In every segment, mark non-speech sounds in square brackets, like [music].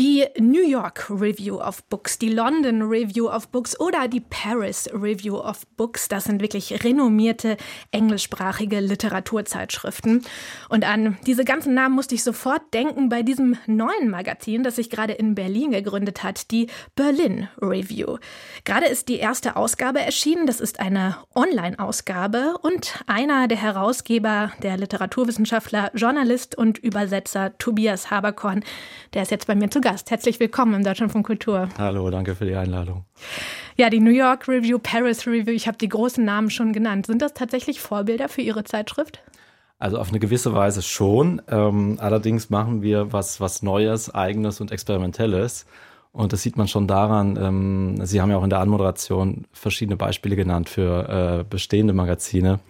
die New York Review of Books, die London Review of Books oder die Paris Review of Books, das sind wirklich renommierte englischsprachige Literaturzeitschriften. Und an diese ganzen Namen musste ich sofort denken bei diesem neuen Magazin, das sich gerade in Berlin gegründet hat, die Berlin Review. Gerade ist die erste Ausgabe erschienen, das ist eine Online-Ausgabe und einer der Herausgeber, der Literaturwissenschaftler, Journalist und Übersetzer Tobias Haberkorn, der ist jetzt bei mir zu Gast. Herzlich willkommen im Deutschland von Kultur. Hallo, danke für die Einladung. Ja, die New York Review, Paris Review, ich habe die großen Namen schon genannt. Sind das tatsächlich Vorbilder für Ihre Zeitschrift? Also auf eine gewisse Weise schon. Ähm, allerdings machen wir was, was Neues, Eigenes und Experimentelles. Und das sieht man schon daran, ähm, Sie haben ja auch in der Anmoderation verschiedene Beispiele genannt für äh, bestehende Magazine.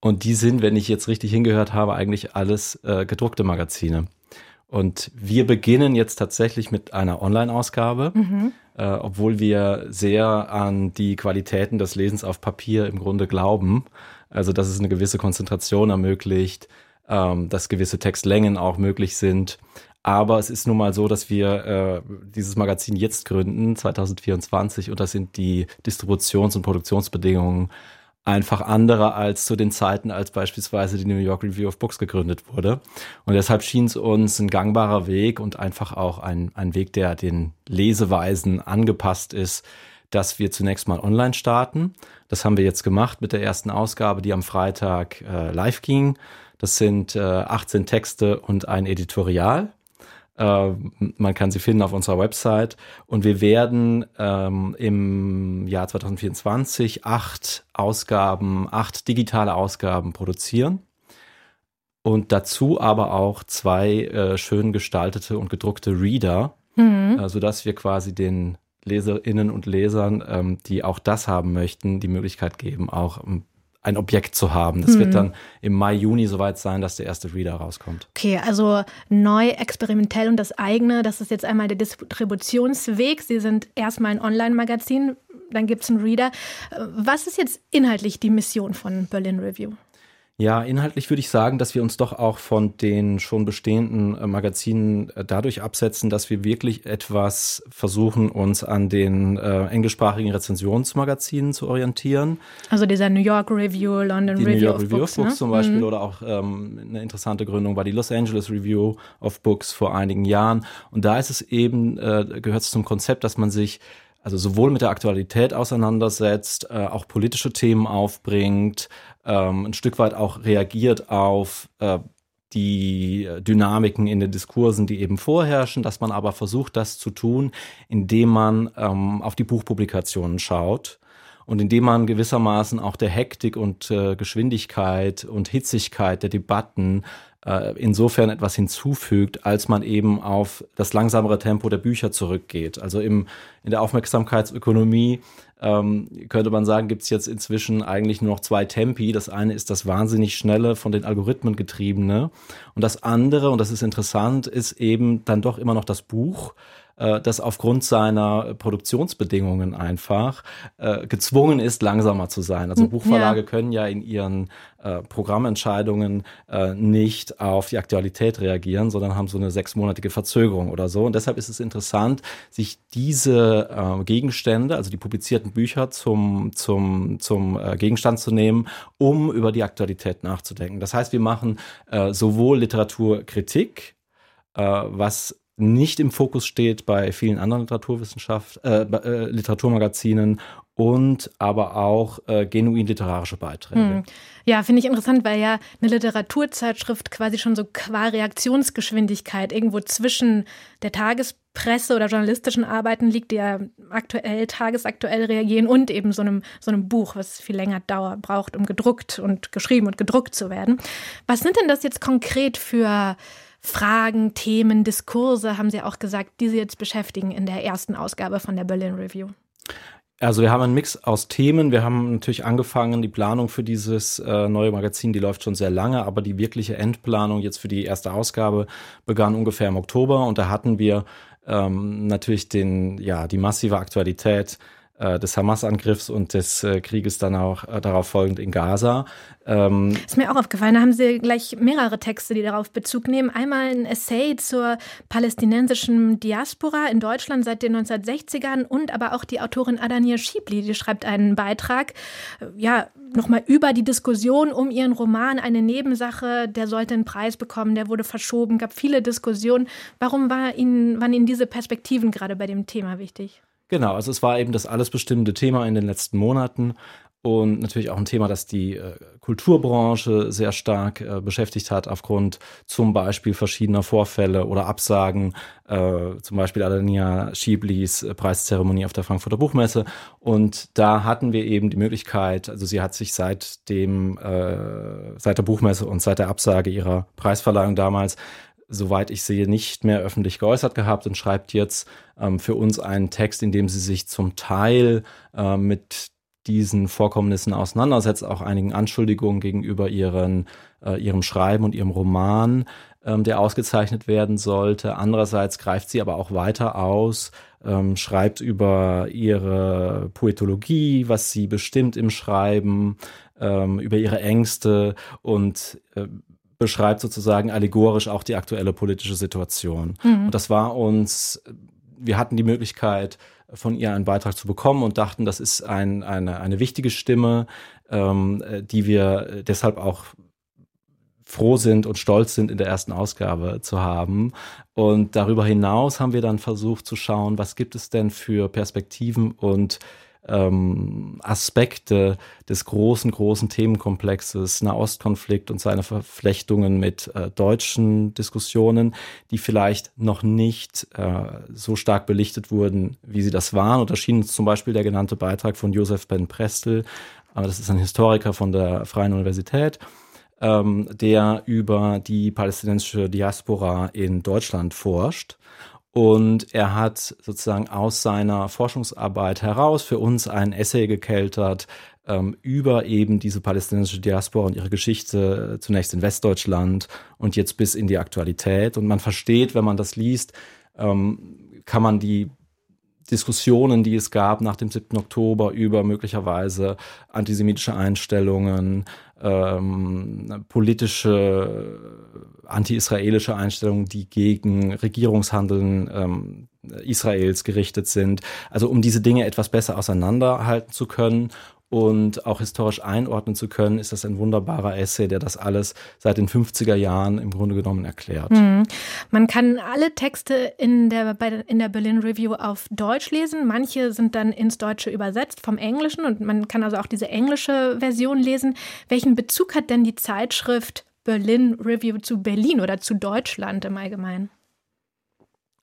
Und die sind, wenn ich jetzt richtig hingehört habe, eigentlich alles äh, gedruckte Magazine. Und wir beginnen jetzt tatsächlich mit einer Online-Ausgabe, mhm. äh, obwohl wir sehr an die Qualitäten des Lesens auf Papier im Grunde glauben. Also, dass es eine gewisse Konzentration ermöglicht, ähm, dass gewisse Textlängen auch möglich sind. Aber es ist nun mal so, dass wir äh, dieses Magazin jetzt gründen, 2024, und das sind die Distributions- und Produktionsbedingungen einfach andere als zu den Zeiten, als beispielsweise die New York Review of Books gegründet wurde. Und deshalb schien es uns ein gangbarer Weg und einfach auch ein, ein Weg, der den Leseweisen angepasst ist, dass wir zunächst mal online starten. Das haben wir jetzt gemacht mit der ersten Ausgabe, die am Freitag äh, live ging. Das sind äh, 18 Texte und ein Editorial. Äh, man kann sie finden auf unserer Website. Und wir werden ähm, im Jahr 2024 acht Ausgaben, acht digitale Ausgaben produzieren. Und dazu aber auch zwei äh, schön gestaltete und gedruckte Reader, mhm. äh, sodass wir quasi den Leserinnen und Lesern, ähm, die auch das haben möchten, die Möglichkeit geben, auch ähm, ein Objekt zu haben. Das mhm. wird dann im Mai, Juni soweit sein, dass der erste Reader rauskommt. Okay, also neu, experimentell und das eigene, das ist jetzt einmal der Distributionsweg. Sie sind erstmal ein Online-Magazin, dann gibt es einen Reader. Was ist jetzt inhaltlich die Mission von Berlin Review? Ja, inhaltlich würde ich sagen, dass wir uns doch auch von den schon bestehenden äh, Magazinen äh, dadurch absetzen, dass wir wirklich etwas versuchen, uns an den äh, englischsprachigen Rezensionsmagazinen zu orientieren. Also dieser New York Review, London die Review New York of Review Books, of Books ne? zum Beispiel Mhm. oder auch ähm, eine interessante Gründung war die Los Angeles Review of Books vor einigen Jahren. Und da ist es eben, äh, gehört es zum Konzept, dass man sich also sowohl mit der Aktualität auseinandersetzt, äh, auch politische Themen aufbringt, ähm, ein Stück weit auch reagiert auf äh, die Dynamiken in den Diskursen, die eben vorherrschen, dass man aber versucht, das zu tun, indem man ähm, auf die Buchpublikationen schaut und indem man gewissermaßen auch der Hektik und äh, Geschwindigkeit und Hitzigkeit der Debatten äh, insofern etwas hinzufügt, als man eben auf das langsamere Tempo der Bücher zurückgeht. Also im, in der Aufmerksamkeitsökonomie ähm, könnte man sagen, gibt es jetzt inzwischen eigentlich nur noch zwei Tempi. Das eine ist das wahnsinnig schnelle, von den Algorithmen getriebene. Und das andere, und das ist interessant, ist eben dann doch immer noch das Buch äh, das aufgrund seiner Produktionsbedingungen einfach äh, gezwungen ist, langsamer zu sein. Also Hm, Buchverlage ja. können ja in ihren äh, Programmentscheidungen äh, nicht auf die Aktualität reagieren, sondern haben so eine sechsmonatige Verzögerung oder so. Und deshalb ist es interessant, sich diese äh, Gegenstände, also die publizierten Bücher zum, zum, zum äh, Gegenstand zu nehmen, um über die Aktualität nachzudenken. Das heißt, wir machen äh, sowohl Literaturkritik, äh, was nicht im Fokus steht bei vielen anderen Literaturwissenschaft, äh, äh, Literaturmagazinen und aber auch äh, genuin literarische Beiträge. Hm. Ja, finde ich interessant, weil ja eine Literaturzeitschrift quasi schon so qua Reaktionsgeschwindigkeit irgendwo zwischen der Tagespresse oder journalistischen Arbeiten liegt, die ja aktuell, tagesaktuell reagieren und eben so einem, so einem Buch, was viel länger Dauer braucht, um gedruckt und geschrieben und gedruckt zu werden. Was sind denn das jetzt konkret für Fragen, Themen, Diskurse, haben Sie auch gesagt, die Sie jetzt beschäftigen in der ersten Ausgabe von der Berlin Review? Also wir haben einen Mix aus Themen. Wir haben natürlich angefangen, die Planung für dieses äh, neue Magazin, die läuft schon sehr lange, aber die wirkliche Endplanung jetzt für die erste Ausgabe begann ungefähr im Oktober und da hatten wir ähm, natürlich den, ja, die massive Aktualität des Hamas-Angriffs und des äh, Krieges dann auch äh, darauf folgend in Gaza. Ähm, ist mir auch aufgefallen, da haben Sie gleich mehrere Texte, die darauf Bezug nehmen. Einmal ein Essay zur palästinensischen Diaspora in Deutschland seit den 1960ern und aber auch die Autorin Adania Schiebli, die schreibt einen Beitrag, äh, ja, nochmal über die Diskussion um ihren Roman, eine Nebensache, der sollte einen Preis bekommen, der wurde verschoben, gab viele Diskussionen. Warum war Ihnen, waren Ihnen diese Perspektiven gerade bei dem Thema wichtig? Genau, also es war eben das alles bestimmende Thema in den letzten Monaten und natürlich auch ein Thema, das die äh, Kulturbranche sehr stark äh, beschäftigt hat, aufgrund zum Beispiel verschiedener Vorfälle oder Absagen, äh, zum Beispiel Adania Schieblis Preiszeremonie auf der Frankfurter Buchmesse. Und da hatten wir eben die Möglichkeit, also sie hat sich seit dem, seit der Buchmesse und seit der Absage ihrer Preisverleihung damals soweit ich sehe, nicht mehr öffentlich geäußert gehabt und schreibt jetzt ähm, für uns einen Text, in dem sie sich zum Teil äh, mit diesen Vorkommnissen auseinandersetzt, auch einigen Anschuldigungen gegenüber ihren, äh, ihrem Schreiben und ihrem Roman, ähm, der ausgezeichnet werden sollte. Andererseits greift sie aber auch weiter aus, ähm, schreibt über ihre Poetologie, was sie bestimmt im Schreiben, ähm, über ihre Ängste und äh, beschreibt sozusagen allegorisch auch die aktuelle politische Situation. Mhm. Und das war uns, wir hatten die Möglichkeit, von ihr einen Beitrag zu bekommen und dachten, das ist ein, eine, eine wichtige Stimme, ähm, die wir deshalb auch froh sind und stolz sind, in der ersten Ausgabe zu haben. Und darüber hinaus haben wir dann versucht zu schauen, was gibt es denn für Perspektiven und ähm, Aspekte des großen, großen Themenkomplexes Nahostkonflikt und seine Verflechtungen mit äh, deutschen Diskussionen, die vielleicht noch nicht äh, so stark belichtet wurden, wie sie das waren. Und da schien zum Beispiel der genannte Beitrag von Josef Ben Prestel, äh, das ist ein Historiker von der Freien Universität, ähm, der über die palästinensische Diaspora in Deutschland forscht und er hat sozusagen aus seiner Forschungsarbeit heraus für uns ein Essay gekeltert ähm, über eben diese palästinensische Diaspora und ihre Geschichte zunächst in Westdeutschland und jetzt bis in die Aktualität. Und man versteht, wenn man das liest, ähm, kann man die Diskussionen, die es gab nach dem 7. Oktober über möglicherweise antisemitische Einstellungen, ähm, politische anti-israelische Einstellungen, die gegen Regierungshandeln ähm, Israels gerichtet sind. Also um diese Dinge etwas besser auseinanderhalten zu können und auch historisch einordnen zu können, ist das ein wunderbarer Essay, der das alles seit den 50er Jahren im Grunde genommen erklärt. Mhm. Man kann alle Texte in der, in der Berlin Review auf Deutsch lesen. Manche sind dann ins Deutsche übersetzt vom Englischen und man kann also auch diese englische Version lesen. Welchen Bezug hat denn die Zeitschrift Berlin Review zu Berlin oder zu Deutschland im Allgemeinen?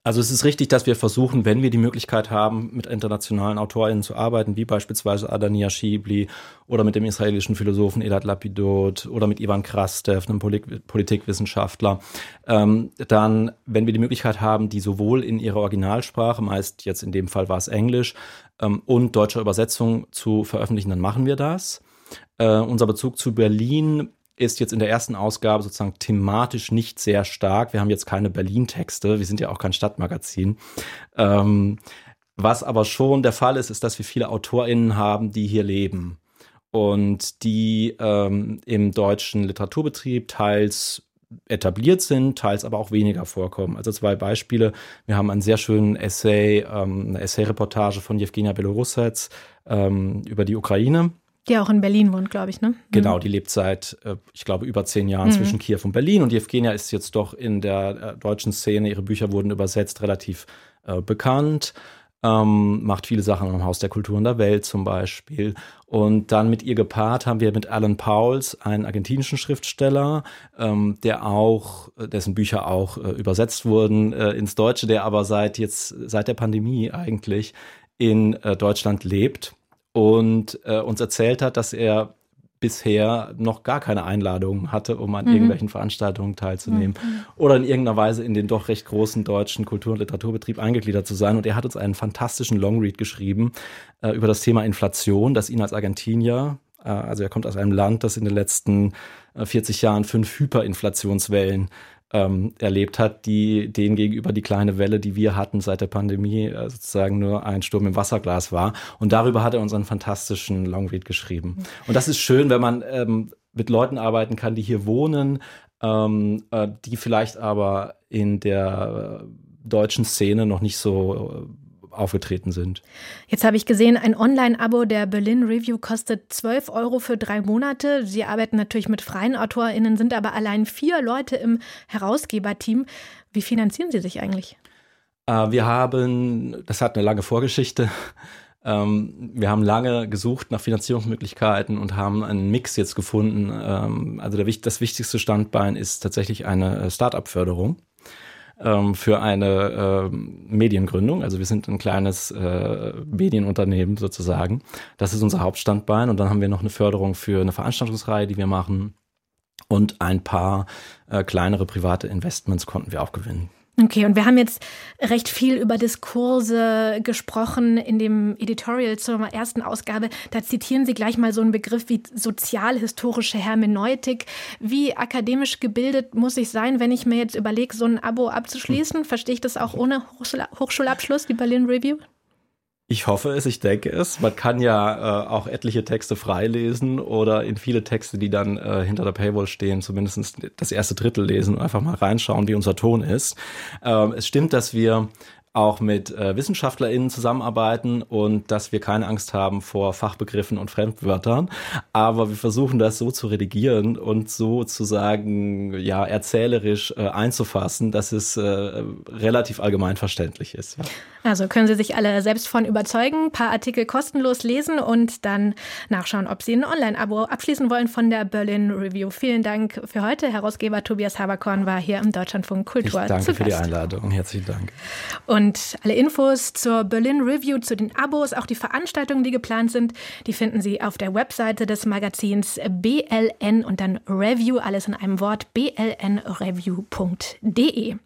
Also es ist richtig, dass wir versuchen, wenn wir die Möglichkeit haben, mit internationalen AutorInnen zu arbeiten, wie beispielsweise Adania Shibli oder mit dem israelischen Philosophen Elad Lapidot oder mit Ivan Krastev, einem Polit Politikwissenschaftler, ähm, dann, wenn wir die Möglichkeit haben, die sowohl in ihrer Originalsprache, meist jetzt in dem Fall war es Englisch, ähm, und deutscher Übersetzung zu veröffentlichen, dann machen wir das. Äh, unser Bezug zu Berlin ist jetzt in der ersten Ausgabe sozusagen thematisch nicht sehr stark. Wir haben jetzt keine Berlin-Texte, wir sind ja auch kein Stadtmagazin. Ähm, was aber schon der Fall ist, ist, dass wir viele AutorInnen haben, die hier leben und die ähm, im deutschen Literaturbetrieb teils etabliert sind, teils aber auch weniger vorkommen. Also zwei Beispiele. Wir haben einen sehr schönen Essay, ähm, eine Essay-Reportage von Jewgenia Belorussets ähm, über die Ukraine die auch in Berlin wohnt, glaube ich, ne? Genau, die lebt seit, äh, ich glaube, über zehn Jahren mhm. zwischen Kiew und Berlin. Und Evgenia ist jetzt doch in der äh, deutschen Szene, ihre Bücher wurden übersetzt, relativ äh, bekannt. Ähm, macht viele Sachen am Haus der Kulturen der Welt zum Beispiel. Und dann mit ihr gepaart haben wir mit Alan Pauls einen argentinischen Schriftsteller, ähm, der auch, dessen Bücher auch äh, übersetzt wurden äh, ins Deutsche, der aber seit jetzt, seit der Pandemie eigentlich in äh, Deutschland lebt und äh, uns erzählt hat, dass er bisher noch gar keine Einladung hatte, um an mhm. irgendwelchen Veranstaltungen teilzunehmen mhm. oder in irgendeiner Weise in den doch recht großen deutschen Kultur- und Literaturbetrieb eingegliedert zu sein. Und er hat uns einen fantastischen Longread geschrieben äh, über das Thema Inflation, das ihn als Argentinier, äh, also er kommt aus einem Land, das in den letzten äh, 40 Jahren fünf Hyperinflationswellen ähm, erlebt hat, die denen gegenüber die kleine Welle, die wir hatten seit der Pandemie, äh, sozusagen nur ein Sturm im Wasserglas war. Und darüber hat er unseren fantastischen Longread geschrieben. Und das ist schön, wenn man ähm, mit Leuten arbeiten kann, die hier wohnen, ähm, äh, die vielleicht aber in der äh, deutschen Szene noch nicht so äh, aufgetreten sind. Jetzt habe ich gesehen, ein Online-Abo der Berlin Review kostet 12 Euro für drei Monate. Sie arbeiten natürlich mit freien AutorInnen, sind aber allein vier Leute im Herausgeberteam. Wie finanzieren Sie sich eigentlich? Äh, wir haben, das hat eine lange Vorgeschichte. [laughs] Ähm, wir haben lange gesucht nach Finanzierungsmöglichkeiten und haben einen Mix jetzt gefunden. Ähm, also das wichtigste Standbein ist tatsächlich eine äh, Start-up-Förderung ähm, für eine äh, Mediengründung. Also wir sind ein kleines äh, Medienunternehmen sozusagen. Das ist unser Hauptstandbein. Und dann haben wir noch eine Förderung für eine Veranstaltungsreihe, die wir machen. Und ein paar äh, kleinere private Investments konnten wir auch gewinnen. Okay, und wir haben jetzt recht viel über Diskurse gesprochen in dem Editorial zur ersten Ausgabe. Da zitieren Sie gleich mal so einen Begriff wie sozialhistorische Hermeneutik. Wie akademisch gebildet muss ich sein, wenn ich mir jetzt überlege, so ein Abo abzuschließen? Verstehe ich das auch ohne Hochschulabschluss, die Berlin Review? Ich hoffe es, ich denke es. Man kann ja äh, auch etliche Texte freilesen oder in viele Texte, die dann äh, hinter der Paywall stehen, zumindest das erste Drittel lesen und einfach mal reinschauen, wie unser Ton ist. Ähm, es stimmt, dass wir auch mit äh, WissenschaftlerInnen zusammenarbeiten und dass wir keine Angst haben vor Fachbegriffen und Fremdwörtern. Aber wir versuchen das so zu redigieren und so zu sagen, ja, erzählerisch äh, einzufassen, dass es äh, relativ allgemein verständlich ist. Ja. Also können Sie sich alle selbst von überzeugen, ein paar Artikel kostenlos lesen und dann nachschauen, ob Sie ein Online-Abo abschließen wollen von der Berlin Review. Vielen Dank für heute. Herausgeber Tobias Haberkorn war hier im Deutschlandfunk Kultur. Ich danke für die Einladung. Herzlichen Dank. Und alle Infos zur Berlin Review, zu den Abos, auch die Veranstaltungen, die geplant sind, die finden Sie auf der Webseite des Magazins BLN und dann Review, alles in einem Wort, blnreview.de.